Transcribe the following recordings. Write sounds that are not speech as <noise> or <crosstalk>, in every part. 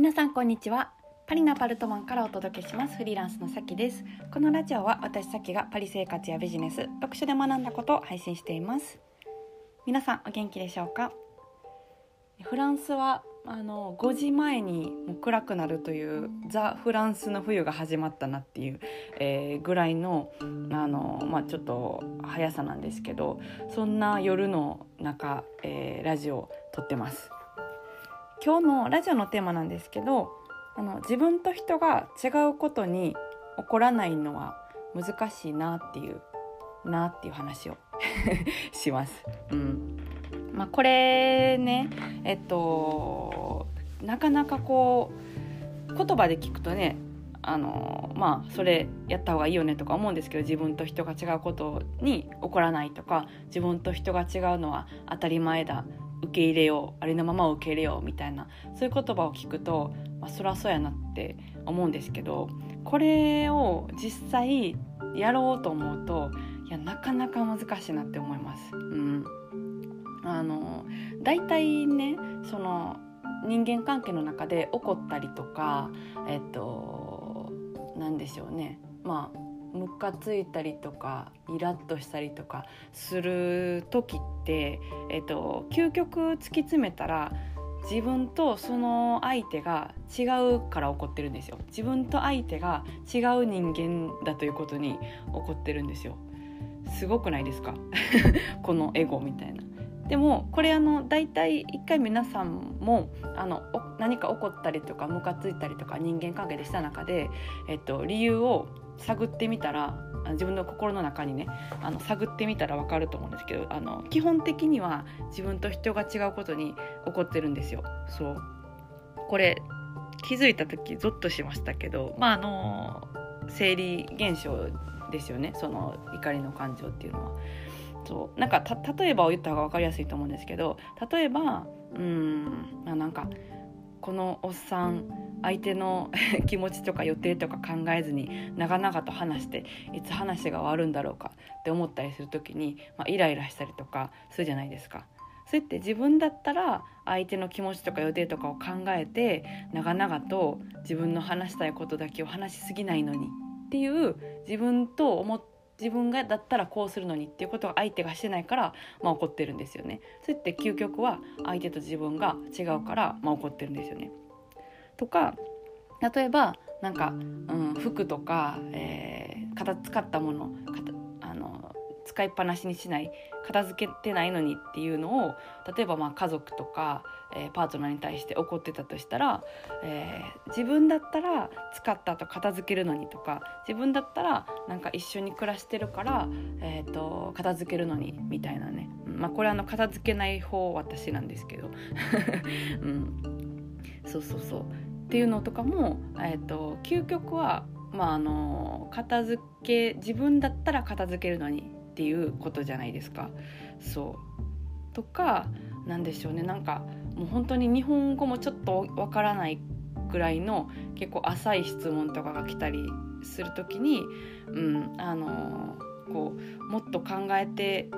皆さんこんにちは。パリのアパルトマンからお届けします。フリーランスのさきです。このラジオは私さきがパリ生活やビジネス読書で学んだことを配信しています。皆さんお元気でしょうか？フランスはあの5時前にもう暗くなるというザ・フランスの冬が始まったなっていう、えー、ぐらいのあの、まあ、ちょっと速さなんですけどそんな夜の中、えー、ラジオを撮ってます。今日のラジオのテーマなんですけどあの自分と人が違うことに怒らないのは難しいなっていうなっていう話を <laughs> します。うんまあ、これねえっとなかなかこう言葉で聞くとねあのまあそれやった方がいいよねとか思うんですけど自分と人が違うことに怒らないとか自分と人が違うのは当たり前だ受け入れようありのままを受け入れようみたいなそういう言葉を聞くと、まあ、そりゃそうやなって思うんですけどこれを実際やろうと思うといやなかなか難しいなって思います。うん、あの大体ねその人間関係の中で怒ったりとかえっと何でしょうねまあムカついたりとかイラッとしたりとかする時って、えっと、究極突き詰めたら自分とその相手が違うから怒ってるんですよ。自分と相手が違う人間だということに怒ってるんですよ。すごくないですか？<laughs> このエゴみたいな。でもこれあの大体一回皆さんもあの何か起こったりとかムカついたりとか人間関係でした中で、えっと、理由を探ってみたら自分の心の中にねあの探ってみたら分かると思うんですけどあの基本的には自分と人が違うことに起こってるんですよ。そうこれ気づいた時ゾッとしましたけどまああの生理現象ですよねその怒りの感情っていうのは。そうなんか例えばを言った方が分かりやすいと思うんですけど例えばうんなんかこのおっさん相手の <laughs> 気持ちとか予定とか考えずに長々と話していつ話が終わるんだろうかって思ったりする時に、まあ、イライラしたりとかするじゃないですか。それって自分だったら相手の気持ちとか予定とかを考えて長々と自分の話したいことだけを話しすぎないのにっていう自分と思っ自分がだったらこうするのにっていうことを相手がしてないから、まあ、怒ってるんですよね。それって究極は相手と自分が違うから、まあ、怒ってるんですよね。とか例えばなんか、うん、服とか、えー、型使ったものあの使いっぱなしにしない片付けてないのにっていうのを例えばまあ家族とか、えー、パートナーに対して怒ってたとしたら、えー、自分だったら使った後片付けるのにとか自分だったらなんか一緒に暮らしてるから、えーと、片付けるのにみたいなね、まあ、これあの片付けない方私なんですけど、<laughs> うん、そうそうそう。っていうのとかも、えーと、究極は、まあ、あの片付け自分だったら片付けるのにっていうことじゃないですか。そう。とかなんでしょうね。なんかもう本当に日本語もちょっとわからないぐらいの結構浅い質問とかが来たりする時に、うんあのこうもっと考えて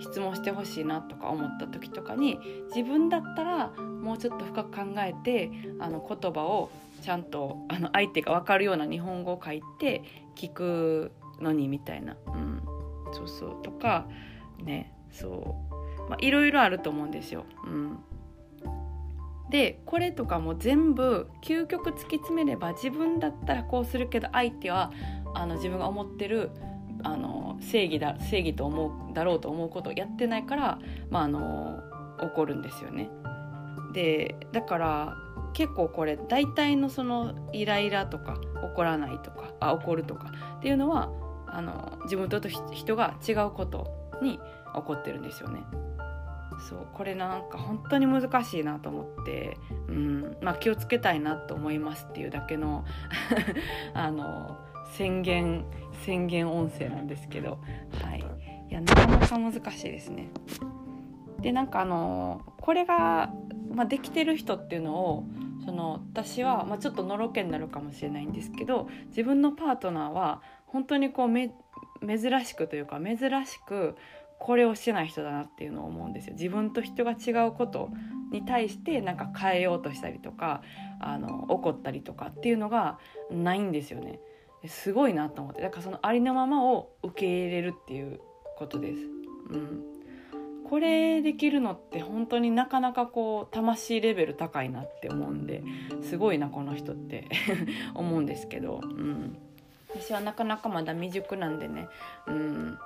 質問してほしいなとか思った時とかに自分だったらもうちょっと深く考えてあの言葉をちゃんとあの相手が分かるような日本語を書いて聞くのにみたいな、うん、そうそうとかねそういろいろあると思うんですよ。うん、でこれとかも全部究極突き詰めれば自分だったらこうするけど相手はあの自分が思ってるあの正義だ正義と思うだろうと思うことをやってないから、まあ、あの怒るんですよね。でだから結構これ大体のそのイライラとか怒らないとかあ怒るとかっていうのはあの自分と人が違うことに起こってるんですよね。そうこれなんか本当に難しいなと思って、うんまあ、気をつけたいなと思いますっていうだけの <laughs> あの宣言宣言音声なんですけど、はい、いやなかなか難しいですね。でなんかあのこれが、まあ、できてる人っていうのをその私は、まあ、ちょっとのろけになるかもしれないんですけど自分のパートナーは本当にこう珍しくというか珍しくこれをしてない人だなっていうのを思うんですよ。自分と人が違うことに対してなんか変えようとしたりとかあの怒ったりとかっていうのがないんですよね。すごいなと思ってだからそのありのままを受け入れるっていうことです。うん、これできるのって本当になかなかこう魂レベル高いなって思うんですごいなこの人って <laughs> 思うんですけど、うん、私はなかなかまだ未熟なんでね、うん、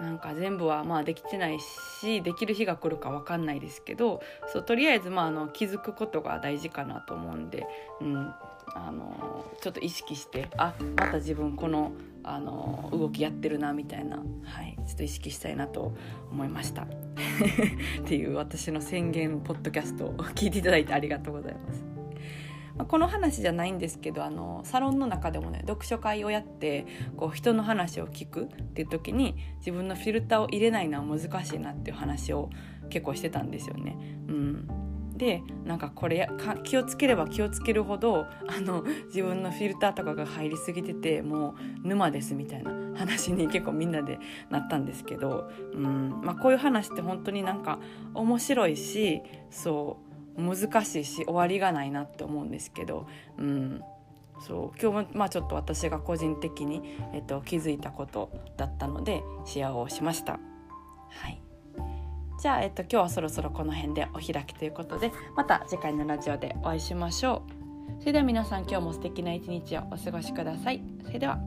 なんか全部はまあできてないしできる日が来るか分かんないですけどそうとりあえずまああの気づくことが大事かなと思うんで、うん、あのちょっと意識してあまた自分このあの動きやってるなみたいな、はい、ちょっと意識したいなと思いました。<laughs> っていう私の宣言ポッドキャストを聞いていただいてありがとうございます。まあ、この話じゃないんですけどあのサロンの中でもね読書会をやってこう人の話を聞くっていう時に自分のフィルターを入れないのは難しいなっていう話を結構してたんですよね。うんでなんかこれ気をつければ気をつけるほどあの自分のフィルターとかが入りすぎててもう沼ですみたいな話に結構みんなでなったんですけど、うんまあ、こういう話って本当になんか面白いしそう難しいし終わりがないなって思うんですけど、うん、そう今日もまあちょっと私が個人的に、えっと、気づいたことだったのでシェアをしました。はいじゃあ、えっと、今日はそろそろこの辺でお開きということでまた次回のラジオでお会いしましょう。それでは皆さん今日も素敵な一日をお過ごしください。それでは